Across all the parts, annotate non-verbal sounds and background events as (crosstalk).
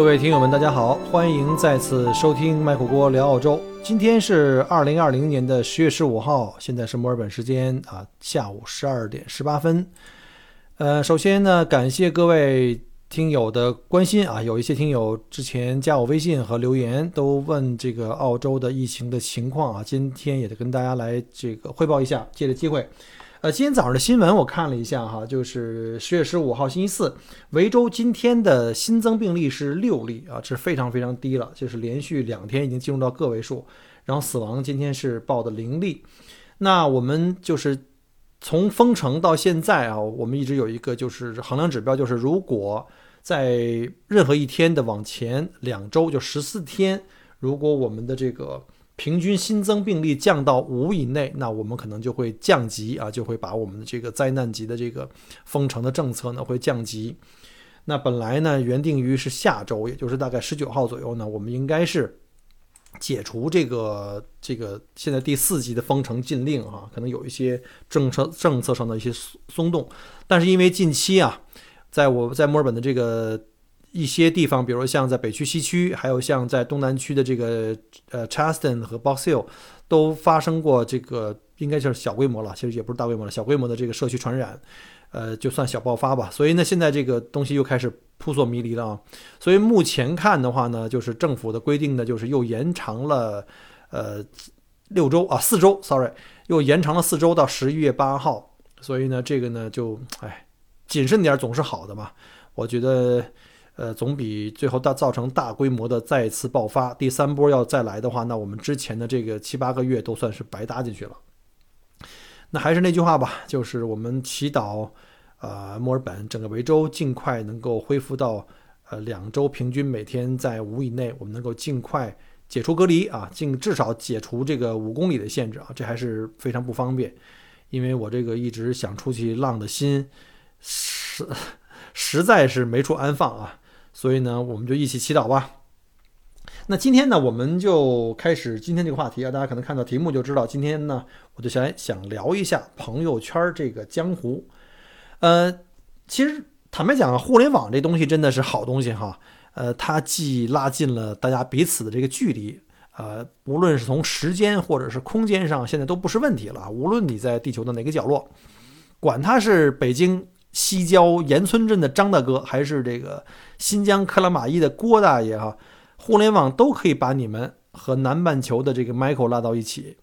各位听友们，大家好，欢迎再次收听麦火锅聊澳洲。今天是二零二零年的十月十五号，现在是墨尔本时间啊下午十二点十八分。呃，首先呢，感谢各位听友的关心啊，有一些听友之前加我微信和留言，都问这个澳洲的疫情的情况啊，今天也得跟大家来这个汇报一下，借着机会。呃，今天早上的新闻我看了一下哈，就是十月十五号星期四，维州今天的新增病例是六例啊，这是非常非常低了，就是连续两天已经进入到个位数，然后死亡今天是报的零例。那我们就是从封城到现在啊，我们一直有一个就是衡量指标，就是如果在任何一天的往前两周，就十四天，如果我们的这个。平均新增病例降到五以内，那我们可能就会降级啊，就会把我们的这个灾难级的这个封城的政策呢会降级。那本来呢原定于是下周，也就是大概十九号左右呢，我们应该是解除这个这个现在第四级的封城禁令啊，可能有一些政策政策上的一些松动，但是因为近期啊，在我在墨尔本的这个。一些地方，比如像在北区、西区，还有像在东南区的这个呃 c h a s t o n 和 Box Hill，都发生过这个，应该就是小规模了，其实也不是大规模了，小规模的这个社区传染，呃，就算小爆发吧。所以呢，现在这个东西又开始扑朔迷离了啊。所以目前看的话呢，就是政府的规定呢，就是又延长了呃六周啊，四周，sorry，又延长了四周到十一月八号。所以呢，这个呢就哎，谨慎点总是好的嘛，我觉得。呃，总比最后大造成大规模的再次爆发，第三波要再来的话，那我们之前的这个七八个月都算是白搭进去了。那还是那句话吧，就是我们祈祷，呃，墨尔本整个维州尽快能够恢复到，呃，两周平均每天在五以内，我们能够尽快解除隔离啊，尽至少解除这个五公里的限制啊，这还是非常不方便，因为我这个一直想出去浪的心，实 (laughs) 实在是没处安放啊。所以呢，我们就一起祈祷吧。那今天呢，我们就开始今天这个话题啊。大家可能看到题目就知道，今天呢，我就想想聊一下朋友圈这个江湖。呃，其实坦白讲，互联网这东西真的是好东西哈。呃，它既拉近了大家彼此的这个距离，呃，无论是从时间或者是空间上，现在都不是问题了。无论你在地球的哪个角落，管他是北京。西郊岩村镇的张大哥，还是这个新疆克拉玛依的郭大爷哈，互联网都可以把你们和南半球的这个 Michael 拉到一起。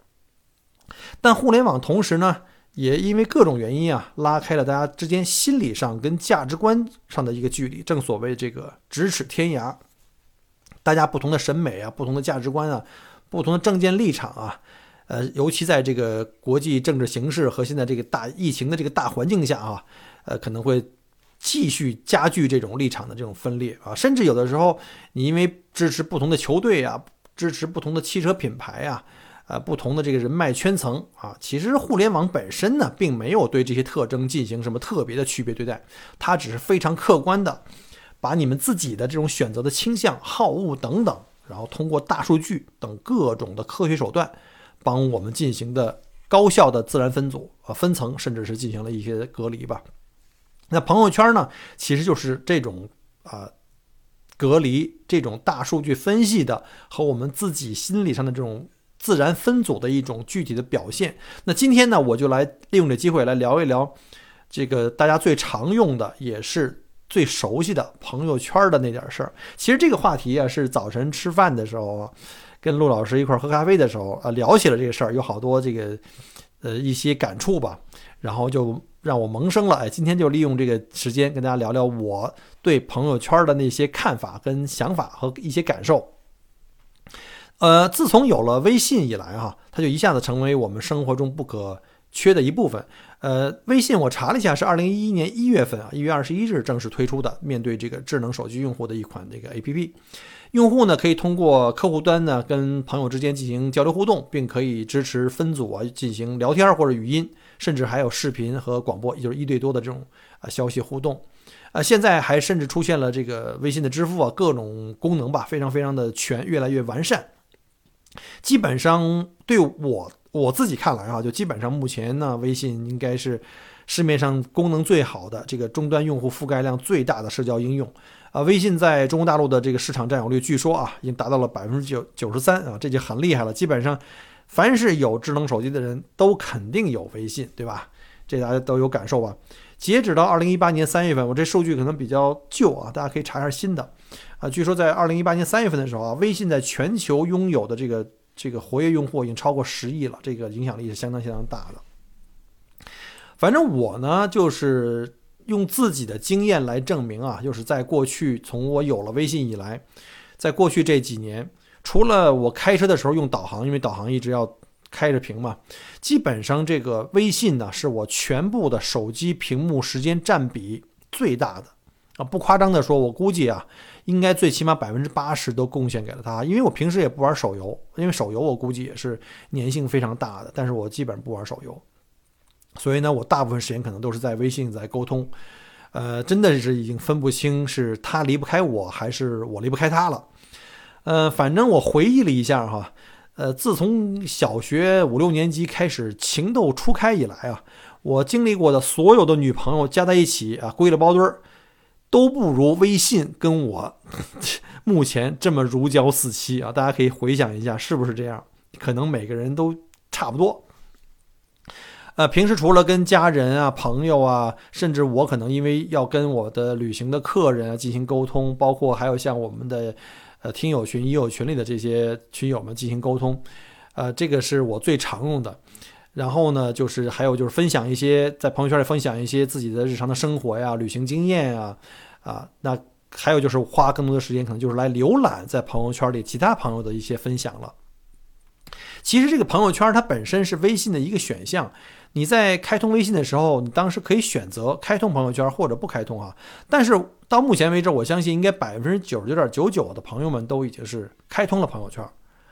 但互联网同时呢，也因为各种原因啊，拉开了大家之间心理上跟价值观上的一个距离。正所谓这个咫尺天涯，大家不同的审美啊，不同的价值观啊，不同的政见立场啊，呃，尤其在这个国际政治形势和现在这个大疫情的这个大环境下啊。呃，可能会继续加剧这种立场的这种分裂啊，甚至有的时候，你因为支持不同的球队啊，支持不同的汽车品牌啊，呃，不同的这个人脉圈层啊，其实互联网本身呢，并没有对这些特征进行什么特别的区别对待，它只是非常客观的把你们自己的这种选择的倾向、好恶等等，然后通过大数据等各种的科学手段，帮我们进行的高效的自然分组啊、分层，甚至是进行了一些隔离吧。那朋友圈呢，其实就是这种啊隔离、这种大数据分析的和我们自己心理上的这种自然分组的一种具体的表现。那今天呢，我就来利用这机会来聊一聊这个大家最常用的，也是最熟悉的朋友圈的那点事儿。其实这个话题啊，是早晨吃饭的时候跟陆老师一块儿喝咖啡的时候啊聊起了这个事儿，有好多这个呃一些感触吧，然后就。让我萌生了，哎，今天就利用这个时间跟大家聊聊我对朋友圈的那些看法、跟想法和一些感受。呃，自从有了微信以来，哈，它就一下子成为我们生活中不可缺的一部分。呃，微信我查了一下，是二零一一年一月份啊，一月二十一日正式推出的，面对这个智能手机用户的一款这个 APP。用户呢可以通过客户端呢跟朋友之间进行交流互动，并可以支持分组啊进行聊天或者语音，甚至还有视频和广播，也就是一对多的这种啊消息互动。啊，现在还甚至出现了这个微信的支付啊，各种功能吧，非常非常的全，越来越完善。基本上对我我自己看来啊，就基本上目前呢，微信应该是市面上功能最好的、这个终端用户覆盖量最大的社交应用。啊，微信在中国大陆的这个市场占有率，据说啊，已经达到了百分之九九十三啊，这就很厉害了。基本上，凡是有智能手机的人都肯定有微信，对吧？这大家都有感受吧？截止到二零一八年三月份，我这数据可能比较旧啊，大家可以查一下新的。啊，据说在二零一八年三月份的时候啊，微信在全球拥有的这个这个活跃用户已经超过十亿了，这个影响力是相当相当大的。反正我呢，就是用自己的经验来证明啊，就是在过去从我有了微信以来，在过去这几年，除了我开车的时候用导航，因为导航一直要。开着屏嘛，基本上这个微信呢是我全部的手机屏幕时间占比最大的啊，不夸张的说，我估计啊，应该最起码百分之八十都贡献给了它。因为我平时也不玩手游，因为手游我估计也是粘性非常大的，但是我基本上不玩手游，所以呢，我大部分时间可能都是在微信在沟通，呃，真的是已经分不清是他离不开我还是我离不开他了，呃，反正我回忆了一下哈。呃，自从小学五六年级开始情窦初开以来啊，我经历过的所有的女朋友加在一起啊，归了包堆儿，都不如微信跟我 (laughs) 目前这么如胶似漆啊！大家可以回想一下，是不是这样？可能每个人都差不多。呃，平时除了跟家人啊、朋友啊，甚至我可能因为要跟我的旅行的客人啊进行沟通，包括还有像我们的。呃，听友群、已友群里的这些群友们进行沟通，呃，这个是我最常用的。然后呢，就是还有就是分享一些在朋友圈里分享一些自己的日常的生活呀、旅行经验啊，啊，那还有就是花更多的时间，可能就是来浏览在朋友圈里其他朋友的一些分享了。其实这个朋友圈它本身是微信的一个选项。你在开通微信的时候，你当时可以选择开通朋友圈或者不开通啊。但是到目前为止，我相信应该百分之九十九点九九的朋友们都已经是开通了朋友圈。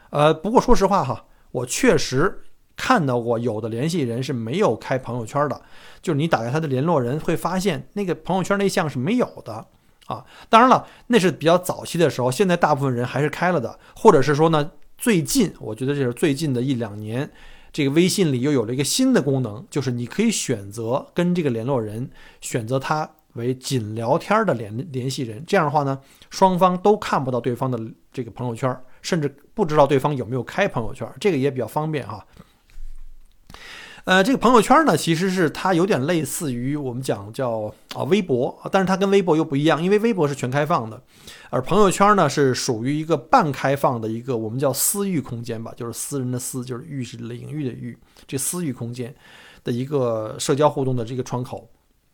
呃，不过说实话哈，我确实看到过有的联系人是没有开朋友圈的，就是你打开他的联络人，会发现那个朋友圈那项是没有的啊。当然了，那是比较早期的时候，现在大部分人还是开了的，或者是说呢，最近我觉得这是最近的一两年。这个微信里又有了一个新的功能，就是你可以选择跟这个联络人选择他为仅聊天的联联系人。这样的话呢，双方都看不到对方的这个朋友圈，甚至不知道对方有没有开朋友圈，这个也比较方便哈。呃，这个朋友圈呢，其实是它有点类似于我们讲叫啊微博，但是它跟微博又不一样，因为微博是全开放的，而朋友圈呢是属于一个半开放的一个我们叫私域空间吧，就是私人的私，就是域是领域的域，这私域空间的一个社交互动的这个窗口。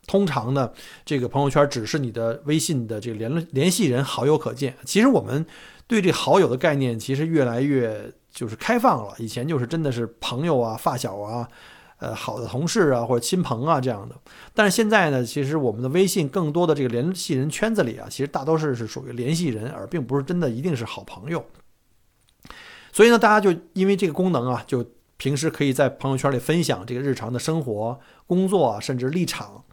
通常呢，这个朋友圈只是你的微信的这个联联系人好友可见。其实我们对这好友的概念其实越来越就是开放了，以前就是真的是朋友啊、发小啊。呃，好的同事啊，或者亲朋啊这样的，但是现在呢，其实我们的微信更多的这个联系人圈子里啊，其实大多数是属于联系人，而并不是真的一定是好朋友。所以呢，大家就因为这个功能啊，就平时可以在朋友圈里分享这个日常的生活、工作啊，甚至立场，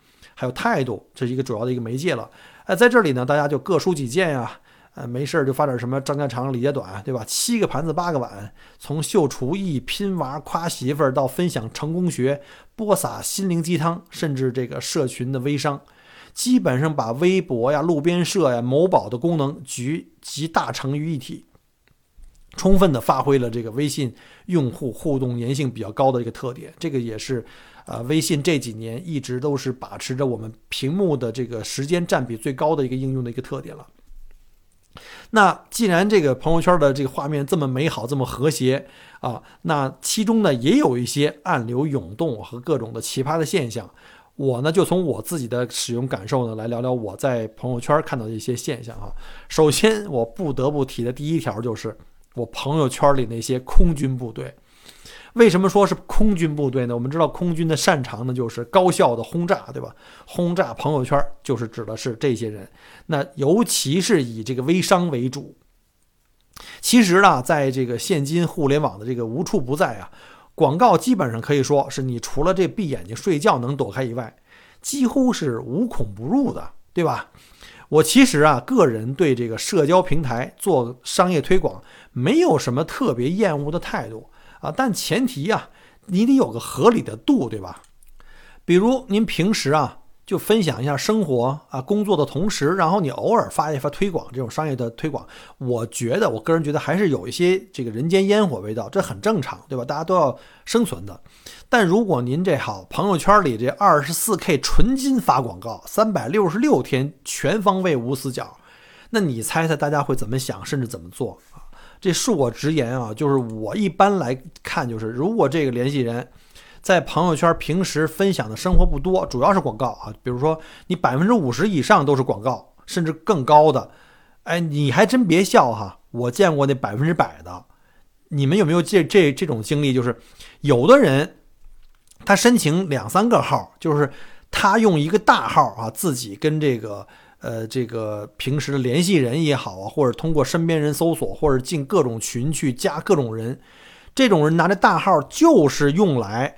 还有态度，这是一个主要的一个媒介了。哎，在这里呢，大家就各抒己见呀。呃，没事儿就发点什么张家长李家短，对吧？七个盘子八个碗，从秀厨艺、拼娃、夸媳妇儿到分享成功学、播撒心灵鸡汤，甚至这个社群的微商，基本上把微博呀、路边社呀、某宝的功能集集大成于一体，充分的发挥了这个微信用户互动粘性比较高的一个特点。这个也是，呃，微信这几年一直都是把持着我们屏幕的这个时间占比最高的一个应用的一个特点了。那既然这个朋友圈的这个画面这么美好，这么和谐啊，那其中呢也有一些暗流涌动和各种的奇葩的现象。我呢就从我自己的使用感受呢来聊聊我在朋友圈看到的一些现象啊。首先我不得不提的第一条就是我朋友圈里那些空军部队。为什么说是空军部队呢？我们知道空军的擅长呢就是高效的轰炸，对吧？轰炸朋友圈就是指的是这些人，那尤其是以这个微商为主。其实呢，在这个现今互联网的这个无处不在啊，广告基本上可以说是你除了这闭眼睛睡觉能躲开以外，几乎是无孔不入的，对吧？我其实啊，个人对这个社交平台做商业推广没有什么特别厌恶的态度啊，但前提啊，你得有个合理的度，对吧？比如您平时啊。就分享一下生活啊，工作的同时，然后你偶尔发一发推广，这种商业的推广，我觉得，我个人觉得还是有一些这个人间烟火味道，这很正常，对吧？大家都要生存的。但如果您这好朋友圈里这二十四 K 纯金发广告，三百六十六天全方位无死角，那你猜猜大家会怎么想，甚至怎么做？这恕我直言啊，就是我一般来看，就是如果这个联系人。在朋友圈平时分享的生活不多，主要是广告啊。比如说你百分之五十以上都是广告，甚至更高的。哎，你还真别笑哈，我见过那百分之百的。你们有没有这这这种经历？就是有的人他申请两三个号，就是他用一个大号啊，自己跟这个呃这个平时的联系人也好啊，或者通过身边人搜索，或者进各种群去加各种人，这种人拿着大号就是用来。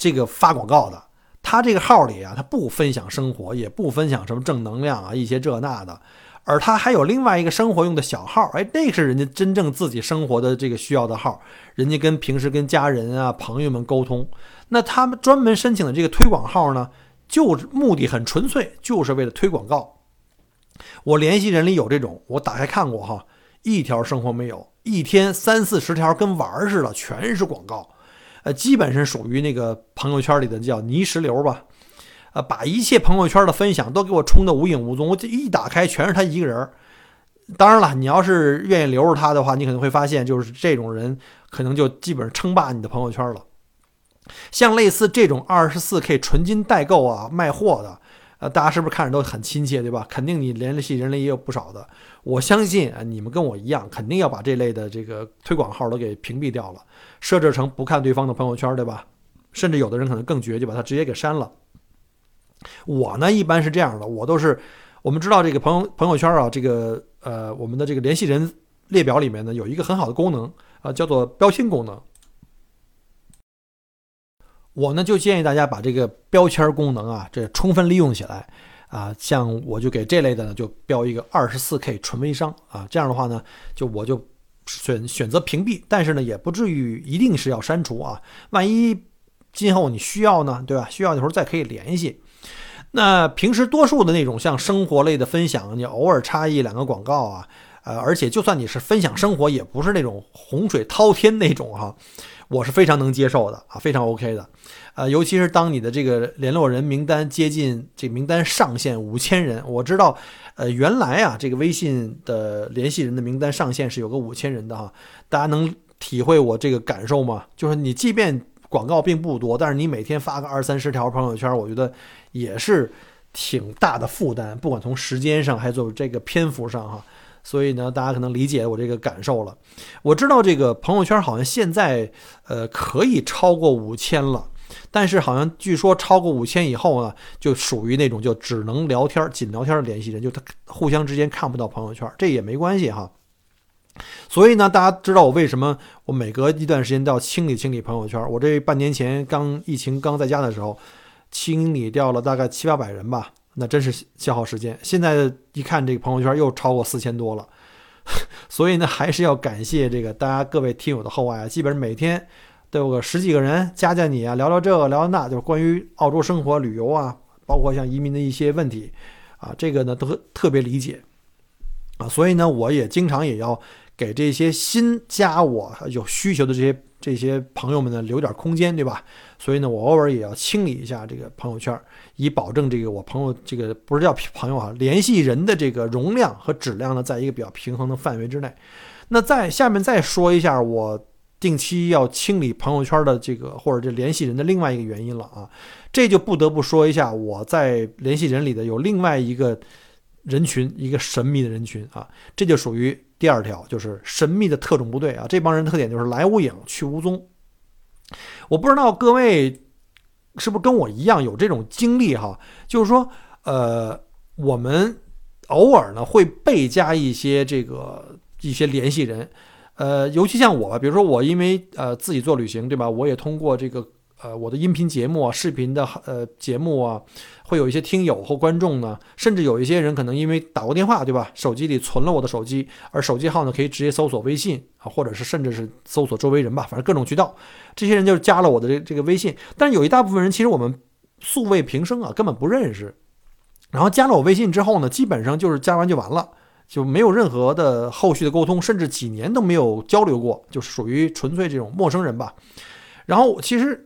这个发广告的，他这个号里啊，他不分享生活，也不分享什么正能量啊，一些这那的，而他还有另外一个生活用的小号，哎，那是人家真正自己生活的这个需要的号，人家跟平时跟家人啊、朋友们沟通，那他们专门申请的这个推广号呢，就目的很纯粹，就是为了推广告。我联系人里有这种，我打开看过哈，一条生活没有，一天三四十条跟玩儿似的，全是广告。呃，基本上属于那个朋友圈里的叫泥石流吧，呃，把一切朋友圈的分享都给我冲得无影无踪。我这一打开，全是他一个人。当然了，你要是愿意留着他的话，你可能会发现，就是这种人可能就基本上称霸你的朋友圈了。像类似这种二十四 K 纯金代购啊，卖货的。呃，大家是不是看着都很亲切，对吧？肯定你联系人里也有不少的。我相信啊，你们跟我一样，肯定要把这类的这个推广号都给屏蔽掉了，设置成不看对方的朋友圈，对吧？甚至有的人可能更绝，就把他直接给删了。我呢，一般是这样的，我都是我们知道这个朋友朋友圈啊，这个呃，我们的这个联系人列表里面呢，有一个很好的功能啊，叫做标签功能。我呢就建议大家把这个标签功能啊，这充分利用起来啊。像我就给这类的呢，就标一个二十四 K 纯微商啊。这样的话呢，就我就选选择屏蔽，但是呢，也不至于一定是要删除啊。万一今后你需要呢，对吧？需要的时候再可以联系。那平时多数的那种像生活类的分享，你偶尔插一两个广告啊，呃，而且就算你是分享生活，也不是那种洪水滔天那种哈。我是非常能接受的啊，非常 OK 的，呃，尤其是当你的这个联络人名单接近这名单上限五千人，我知道，呃，原来啊，这个微信的联系人的名单上限是有个五千人的哈，大家能体会我这个感受吗？就是你即便广告并不多，但是你每天发个二三十条朋友圈，我觉得也是挺大的负担，不管从时间上还是这个篇幅上哈。所以呢，大家可能理解我这个感受了。我知道这个朋友圈好像现在呃可以超过五千了，但是好像据说超过五千以后呢，就属于那种就只能聊天、仅聊天的联系人，就他互相之间看不到朋友圈，这也没关系哈。所以呢，大家知道我为什么我每隔一段时间都要清理清理朋友圈？我这半年前刚疫情刚在家的时候，清理掉了大概七八百人吧。那真是消耗时间。现在一看这个朋友圈又超过四千多了，(laughs) 所以呢，还是要感谢这个大家各位听友的厚爱啊。基本上每天都有个十几个人加加你啊，聊聊这个聊聊那，就是关于澳洲生活、旅游啊，包括像移民的一些问题啊，这个呢都特别理解啊。所以呢，我也经常也要给这些新加我有需求的这些。这些朋友们呢，留点空间，对吧？所以呢，我偶尔也要清理一下这个朋友圈，以保证这个我朋友这个不是叫朋友啊，联系人的这个容量和质量呢，在一个比较平衡的范围之内。那在下面再说一下我定期要清理朋友圈的这个或者这联系人的另外一个原因了啊，这就不得不说一下我在联系人里的有另外一个人群，一个神秘的人群啊，这就属于。第二条就是神秘的特种部队啊，这帮人特点就是来无影去无踪。我不知道各位是不是跟我一样有这种经历哈，就是说，呃，我们偶尔呢会被加一些这个一些联系人，呃，尤其像我，比如说我因为呃自己做旅行，对吧？我也通过这个。呃，我的音频节目啊，视频的呃节目啊，会有一些听友或观众呢，甚至有一些人可能因为打过电话，对吧？手机里存了我的手机，而手机号呢可以直接搜索微信啊，或者是甚至是搜索周围人吧，反正各种渠道，这些人就加了我的这这个微信。但是有一大部分人其实我们素未平生啊，根本不认识。然后加了我微信之后呢，基本上就是加完就完了，就没有任何的后续的沟通，甚至几年都没有交流过，就是属于纯粹这种陌生人吧。然后其实。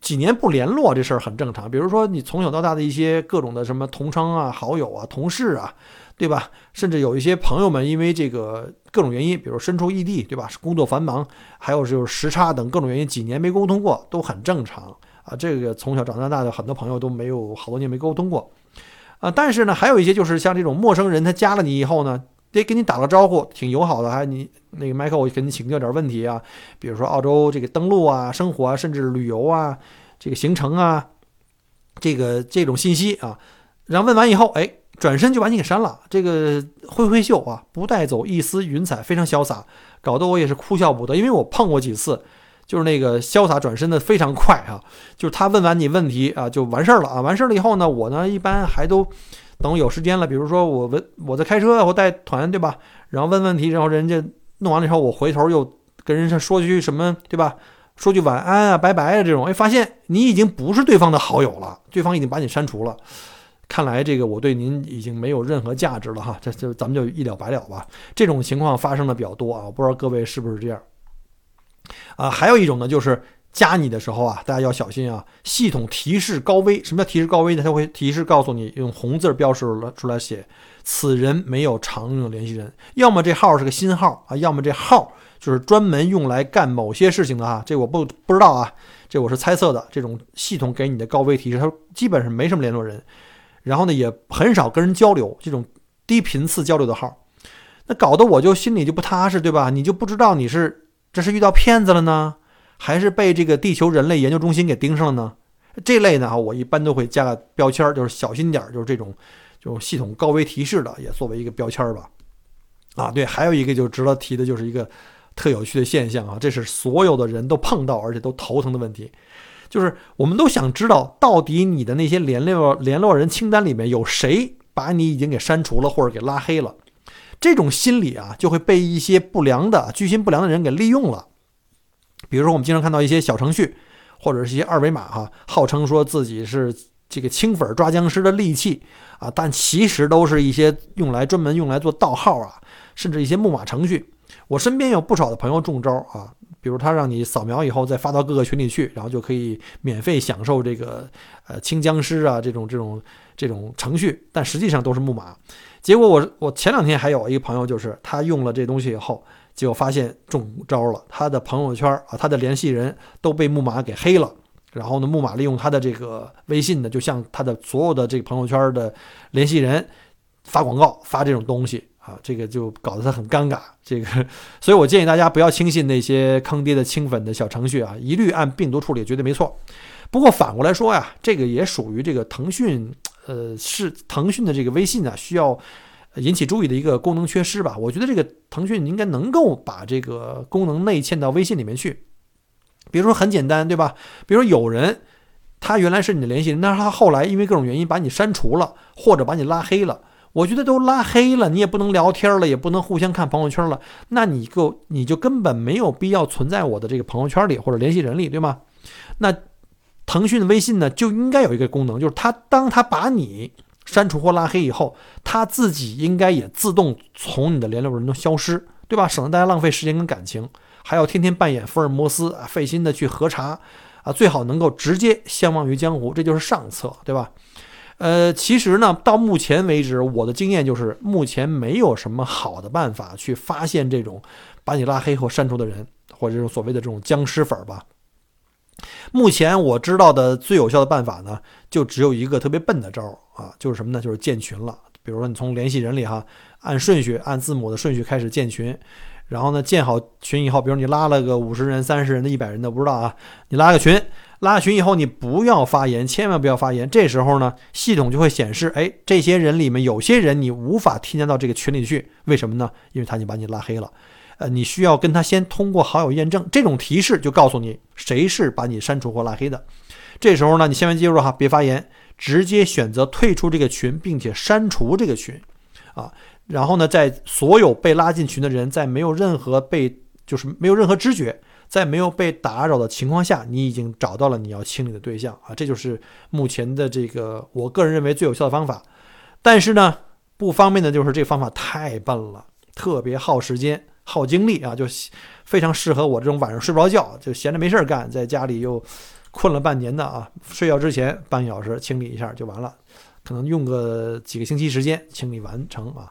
几年不联络这事儿很正常，比如说你从小到大的一些各种的什么同窗啊、好友啊、同事啊，对吧？甚至有一些朋友们因为这个各种原因，比如身处异地，对吧？工作繁忙，还有就是时差等各种原因，几年没沟通过都很正常啊。这个从小长到大的很多朋友都没有好多年没沟通过啊。但是呢，还有一些就是像这种陌生人，他加了你以后呢。得给你打个招呼，挺友好的，还你那个麦克，我给你请教点问题啊，比如说澳洲这个登陆啊、生活啊，甚至旅游啊、这个行程啊，这个这种信息啊，然后问完以后，哎，转身就把你给删了，这个挥挥袖啊，不带走一丝云彩，非常潇洒，搞得我也是哭笑不得，因为我碰过几次，就是那个潇洒转身的非常快啊，就是他问完你问题啊，就完事儿了啊，完事儿了以后呢，我呢一般还都。等有时间了，比如说我问我在开车，我带团，对吧？然后问问题，然后人家弄完了以后，我回头又跟人家说句什么，对吧？说句晚安啊，拜拜啊，这种，哎，发现你已经不是对方的好友了，对方已经把你删除了。看来这个我对您已经没有任何价值了哈，这就咱们就一了百了吧。这种情况发生的比较多啊，我不知道各位是不是这样啊？还有一种呢，就是。加你的时候啊，大家要小心啊！系统提示高危，什么叫提示高危呢？它会提示告诉你，用红字标示了出来写，此人没有常用的联系人，要么这号是个新号啊，要么这号就是专门用来干某些事情的啊。这我不不知道啊，这我是猜测的。这种系统给你的高危提示，它基本上没什么联络人，然后呢也很少跟人交流，这种低频次交流的号，那搞得我就心里就不踏实，对吧？你就不知道你是这是遇到骗子了呢？还是被这个地球人类研究中心给盯上了呢？这类呢，我一般都会加个标签，就是小心点，就是这种，就系统高危提示的，也作为一个标签吧。啊，对，还有一个就值得提的，就是一个特有趣的现象啊，这是所有的人都碰到而且都头疼的问题，就是我们都想知道，到底你的那些联络联络人清单里面有谁把你已经给删除了或者给拉黑了？这种心理啊，就会被一些不良的居心不良的人给利用了。比如说，我们经常看到一些小程序，或者是一些二维码，哈，号称说自己是这个清粉抓僵尸的利器啊，但其实都是一些用来专门用来做盗号啊，甚至一些木马程序。我身边有不少的朋友中招啊，比如他让你扫描以后再发到各个群里去，然后就可以免费享受这个呃清僵尸啊这种这种这种程序，但实际上都是木马。结果我我前两天还有一个朋友，就是他用了这东西以后。结果发现中招了，他的朋友圈啊，他的联系人都被木马给黑了。然后呢，木马利用他的这个微信呢，就向他的所有的这个朋友圈的联系人发广告，发这种东西啊，这个就搞得他很尴尬。这个，所以我建议大家不要轻信那些坑爹的清粉的小程序啊，一律按病毒处理，绝对没错。不过反过来说呀，这个也属于这个腾讯，呃，是腾讯的这个微信呢，需要。引起注意的一个功能缺失吧，我觉得这个腾讯应该能够把这个功能内嵌到微信里面去。比如说很简单，对吧？比如说有人他原来是你的联系人，但是他后来因为各种原因把你删除了，或者把你拉黑了。我觉得都拉黑了，你也不能聊天了，也不能互相看朋友圈了，那你够你就根本没有必要存在我的这个朋友圈里或者联系人里，对吗？那腾讯的微信呢就应该有一个功能，就是他当他把你。删除或拉黑以后，他自己应该也自动从你的联络人中消失，对吧？省得大家浪费时间跟感情，还要天天扮演福尔摩斯啊，费心的去核查啊，最好能够直接相忘于江湖，这就是上策，对吧？呃，其实呢，到目前为止，我的经验就是，目前没有什么好的办法去发现这种把你拉黑或删除的人，或者这种所谓的这种僵尸粉吧。目前我知道的最有效的办法呢，就只有一个特别笨的招儿啊，就是什么呢？就是建群了。比如说你从联系人里哈，按顺序按字母的顺序开始建群，然后呢建好群以后，比如你拉了个五十人、三十人的、一百人的，不知道啊，你拉个群，拉群以后你不要发言，千万不要发言。这时候呢，系统就会显示，哎，这些人里面有些人你无法添加到这个群里去，为什么呢？因为他已经把你拉黑了。呃，你需要跟他先通过好友验证，这种提示就告诉你谁是把你删除或拉黑的。这时候呢，你千万记住哈，别发言，直接选择退出这个群，并且删除这个群，啊，然后呢，在所有被拉进群的人在没有任何被就是没有任何知觉，在没有被打扰的情况下，你已经找到了你要清理的对象啊，这就是目前的这个我个人认为最有效的方法。但是呢，不方便的就是这个方法太笨了，特别耗时间。耗精力啊，就非常适合我这种晚上睡不着觉，就闲着没事儿干，在家里又困了半年的啊，睡觉之前半小时清理一下就完了，可能用个几个星期时间清理完成啊。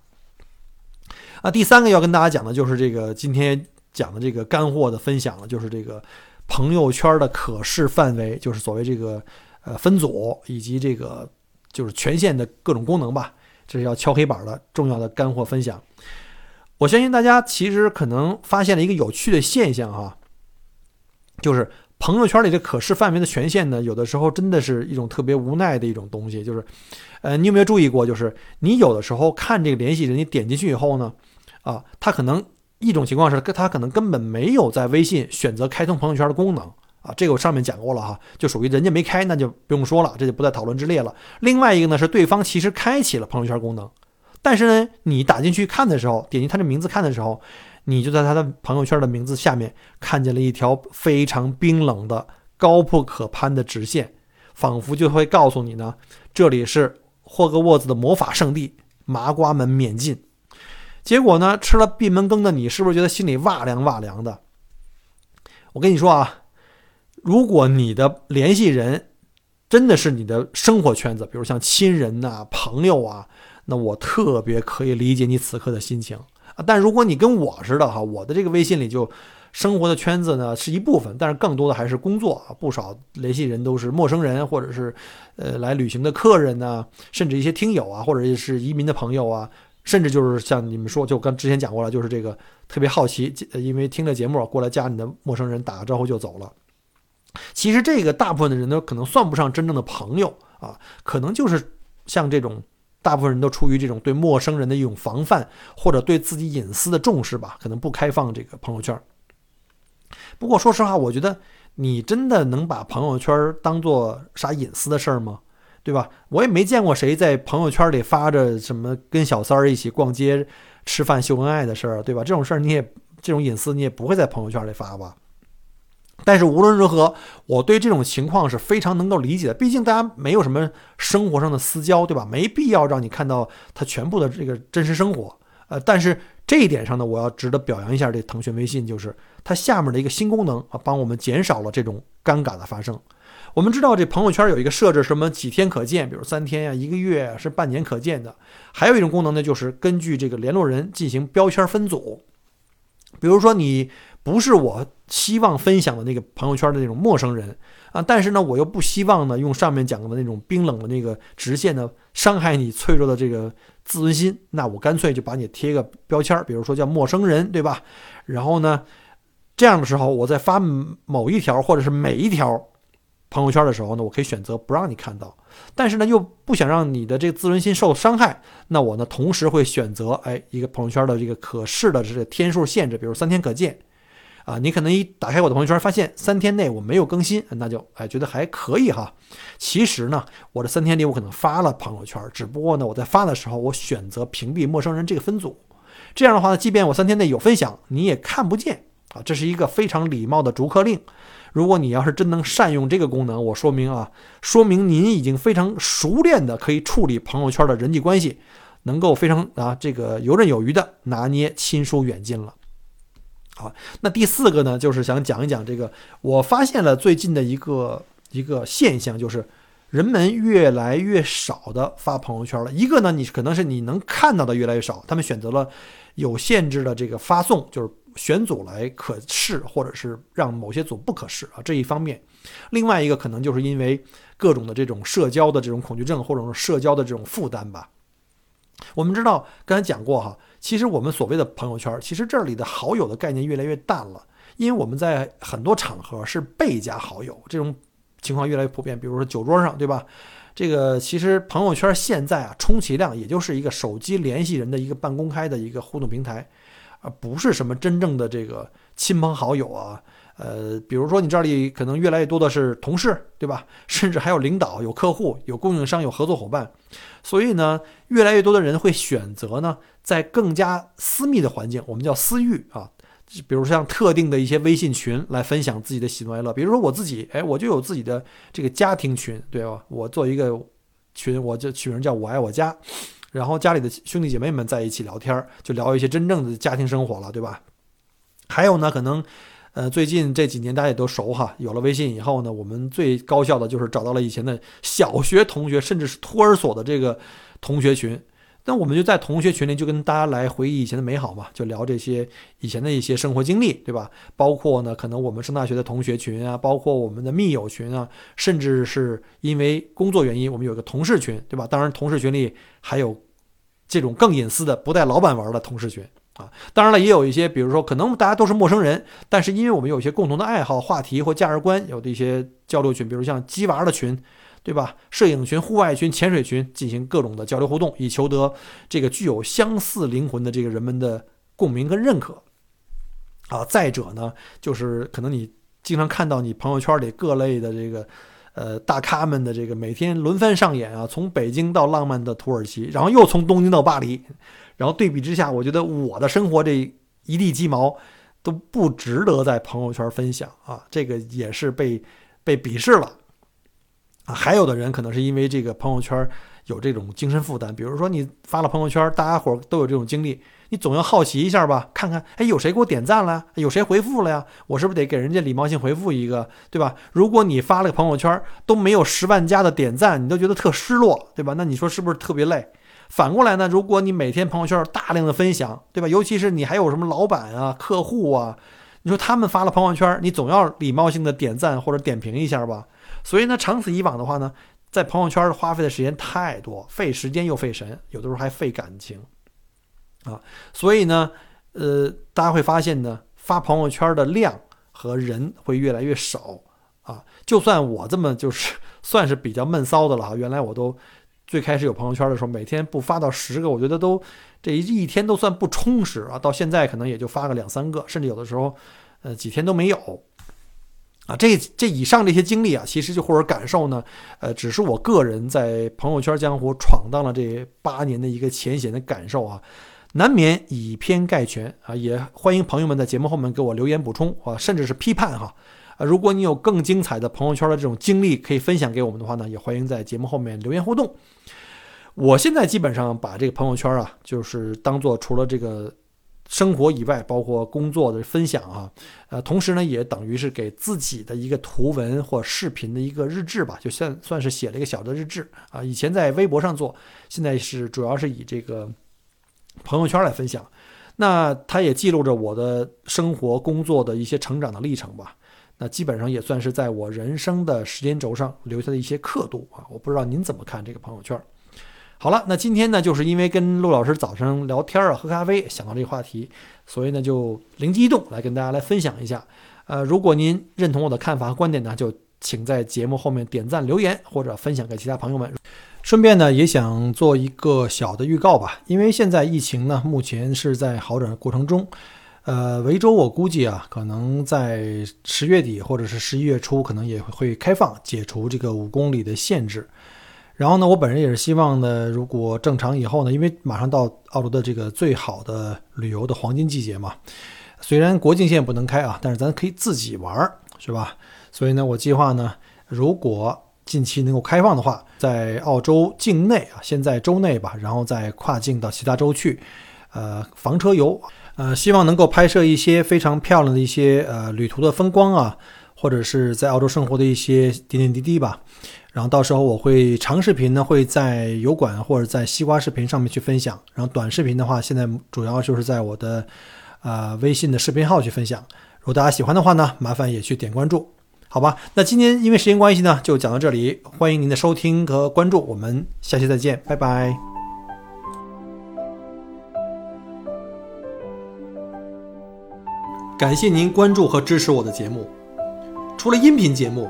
那，第三个要跟大家讲的就是这个今天讲的这个干货的分享了，就是这个朋友圈的可视范围，就是所谓这个呃分组以及这个就是权限的各种功能吧，这是要敲黑板的重要的干货分享。我相信大家其实可能发现了一个有趣的现象哈，就是朋友圈里的可视范围的权限呢，有的时候真的是一种特别无奈的一种东西。就是，呃，你有没有注意过？就是你有的时候看这个联系人，你点进去以后呢，啊，他可能一种情况是，他可能根本没有在微信选择开通朋友圈的功能啊，这个我上面讲过了哈，就属于人家没开，那就不用说了，这就不在讨论之列了。另外一个呢，是对方其实开启了朋友圈功能。但是呢，你打进去看的时候，点击他的名字看的时候，你就在他的朋友圈的名字下面看见了一条非常冰冷的、高不可攀的直线，仿佛就会告诉你呢，这里是霍格沃兹的魔法圣地，麻瓜们免进。结果呢，吃了闭门羹的你，是不是觉得心里哇凉哇凉的？我跟你说啊，如果你的联系人真的是你的生活圈子，比如像亲人呐、朋友啊。那我特别可以理解你此刻的心情啊，但如果你跟我似的哈，我的这个微信里就生活的圈子呢是一部分，但是更多的还是工作啊，不少联系人都是陌生人，或者是呃来旅行的客人呢，甚至一些听友啊，或者是移民的朋友啊，甚至就是像你们说，就刚之前讲过了，就是这个特别好奇，因为听了节目过来加你的陌生人打个招呼就走了。其实这个大部分的人都，可能算不上真正的朋友啊，可能就是像这种。大部分人都出于这种对陌生人的一种防范，或者对自己隐私的重视吧，可能不开放这个朋友圈。不过说实话，我觉得你真的能把朋友圈当做啥隐私的事儿吗？对吧？我也没见过谁在朋友圈里发着什么跟小三儿一起逛街、吃饭、秀恩爱的事儿，对吧？这种事儿你也这种隐私你也不会在朋友圈里发吧？但是无论如何，我对这种情况是非常能够理解的。毕竟大家没有什么生活上的私交，对吧？没必要让你看到他全部的这个真实生活。呃，但是这一点上呢，我要值得表扬一下这腾讯微信，就是它下面的一个新功能啊，帮我们减少了这种尴尬的发生。我们知道这朋友圈有一个设置，什么几天可见，比如三天呀、一个月啊是半年可见的。还有一种功能呢，就是根据这个联络人进行标签分组，比如说你。不是我希望分享的那个朋友圈的那种陌生人啊，但是呢，我又不希望呢用上面讲的那种冰冷的那个直线呢伤害你脆弱的这个自尊心，那我干脆就把你贴个标签，比如说叫陌生人，对吧？然后呢，这样的时候，我在发某一条或者是每一条朋友圈的时候呢，我可以选择不让你看到，但是呢，又不想让你的这个自尊心受伤害，那我呢，同时会选择哎一个朋友圈的这个可视的这个天数限制，比如三天可见。啊，你可能一打开我的朋友圈，发现三天内我没有更新，那就哎觉得还可以哈。其实呢，我这三天里我可能发了朋友圈，只不过呢我在发的时候我选择屏蔽陌生人这个分组，这样的话呢，即便我三天内有分享，你也看不见啊。这是一个非常礼貌的逐客令。如果你要是真能善用这个功能，我说明啊，说明您已经非常熟练的可以处理朋友圈的人际关系，能够非常啊这个游刃有余的拿捏亲疏远近了。好，那第四个呢，就是想讲一讲这个。我发现了最近的一个一个现象，就是人们越来越少的发朋友圈了。一个呢，你可能是你能看到的越来越少，他们选择了有限制的这个发送，就是选组来可视，或者是让某些组不可视啊。这一方面，另外一个可能就是因为各种的这种社交的这种恐惧症，或者说社交的这种负担吧。我们知道，刚才讲过哈，其实我们所谓的朋友圈，其实这里的好友的概念越来越淡了，因为我们在很多场合是被加好友，这种情况越来越普遍。比如说酒桌上，对吧？这个其实朋友圈现在啊，充其量也就是一个手机联系人的一个半公开的一个互动平台，而不是什么真正的这个亲朋好友啊。呃，比如说你这里可能越来越多的是同事，对吧？(laughs) 甚至还有领导、有客户、有供应商、有合作伙伴。所以呢，越来越多的人会选择呢，在更加私密的环境，我们叫私域啊，比如像特定的一些微信群来分享自己的喜怒哀乐。比如说我自己，哎，我就有自己的这个家庭群，对吧？我做一个群，我就取名叫我爱我家，然后家里的兄弟姐妹们在一起聊天，就聊一些真正的家庭生活了，对吧？还有呢，可能。呃，最近这几年大家也都熟哈，有了微信以后呢，我们最高效的就是找到了以前的小学同学，甚至是托儿所的这个同学群。那我们就在同学群里就跟大家来回忆以前的美好嘛，就聊这些以前的一些生活经历，对吧？包括呢，可能我们上大学的同学群啊，包括我们的密友群啊，甚至是因为工作原因，我们有个同事群，对吧？当然，同事群里还有这种更隐私的、不带老板玩的同事群。啊，当然了，也有一些，比如说，可能大家都是陌生人，但是因为我们有一些共同的爱好、话题或价值观，有的一些交流群，比如像鸡娃的群，对吧？摄影群、户外群、潜水群，进行各种的交流互动，以求得这个具有相似灵魂的这个人们的共鸣跟认可。啊，再者呢，就是可能你经常看到你朋友圈里各类的这个。呃，大咖们的这个每天轮番上演啊，从北京到浪漫的土耳其，然后又从东京到巴黎，然后对比之下，我觉得我的生活这一地鸡毛都不值得在朋友圈分享啊，这个也是被被鄙视了啊。还有的人可能是因为这个朋友圈有这种精神负担，比如说你发了朋友圈，大家伙都有这种经历。你总要好奇一下吧，看看，哎，有谁给我点赞了？有谁回复了呀？我是不是得给人家礼貌性回复一个，对吧？如果你发了个朋友圈都没有十万加的点赞，你都觉得特失落，对吧？那你说是不是特别累？反过来呢，如果你每天朋友圈大量的分享，对吧？尤其是你还有什么老板啊、客户啊，你说他们发了朋友圈，你总要礼貌性的点赞或者点评一下吧。所以呢，长此以往的话呢，在朋友圈花费的时间太多，费时间又费神，有的时候还费感情。啊，所以呢，呃，大家会发现呢，发朋友圈的量和人会越来越少啊。就算我这么就是 (laughs) 算是比较闷骚的了啊，原来我都最开始有朋友圈的时候，每天不发到十个，我觉得都这一天都算不充实啊。到现在可能也就发个两三个，甚至有的时候，呃，几天都没有啊。这这以上这些经历啊，其实就或者感受呢，呃，只是我个人在朋友圈江湖闯荡了这八年的一个浅显的感受啊。难免以偏概全啊，也欢迎朋友们在节目后面给我留言补充啊，甚至是批判哈啊。如果你有更精彩的朋友圈的这种经历可以分享给我们的话呢，也欢迎在节目后面留言互动。我现在基本上把这个朋友圈啊，就是当做除了这个生活以外，包括工作的分享啊，呃，同时呢，也等于是给自己的一个图文或视频的一个日志吧，就算算是写了一个小的日志啊。以前在微博上做，现在是主要是以这个。朋友圈来分享，那它也记录着我的生活、工作的一些成长的历程吧。那基本上也算是在我人生的时间轴上留下的一些刻度啊。我不知道您怎么看这个朋友圈。好了，那今天呢，就是因为跟陆老师早上聊天啊，喝咖啡，想到这个话题，所以呢就灵机一动来跟大家来分享一下。呃，如果您认同我的看法和观点呢，就请在节目后面点赞、留言或者分享给其他朋友们。顺便呢，也想做一个小的预告吧，因为现在疫情呢，目前是在好转的过程中。呃，维州我估计啊，可能在十月底或者是十一月初，可能也会开放解除这个五公里的限制。然后呢，我本人也是希望呢，如果正常以后呢，因为马上到澳洲的这个最好的旅游的黄金季节嘛，虽然国境线不能开啊，但是咱可以自己玩儿，是吧？所以呢，我计划呢，如果近期能够开放的话，在澳洲境内啊，先在州内吧，然后再跨境到其他州去，呃，房车游，呃，希望能够拍摄一些非常漂亮的一些呃旅途的风光啊，或者是在澳洲生活的一些点点滴滴吧。然后到时候我会长视频呢，会在油管或者在西瓜视频上面去分享，然后短视频的话，现在主要就是在我的呃微信的视频号去分享，如果大家喜欢的话呢，麻烦也去点关注。好吧，那今天因为时间关系呢，就讲到这里，欢迎您的收听和关注，我们下期再见，拜拜。感谢您关注和支持我的节目，除了音频节目。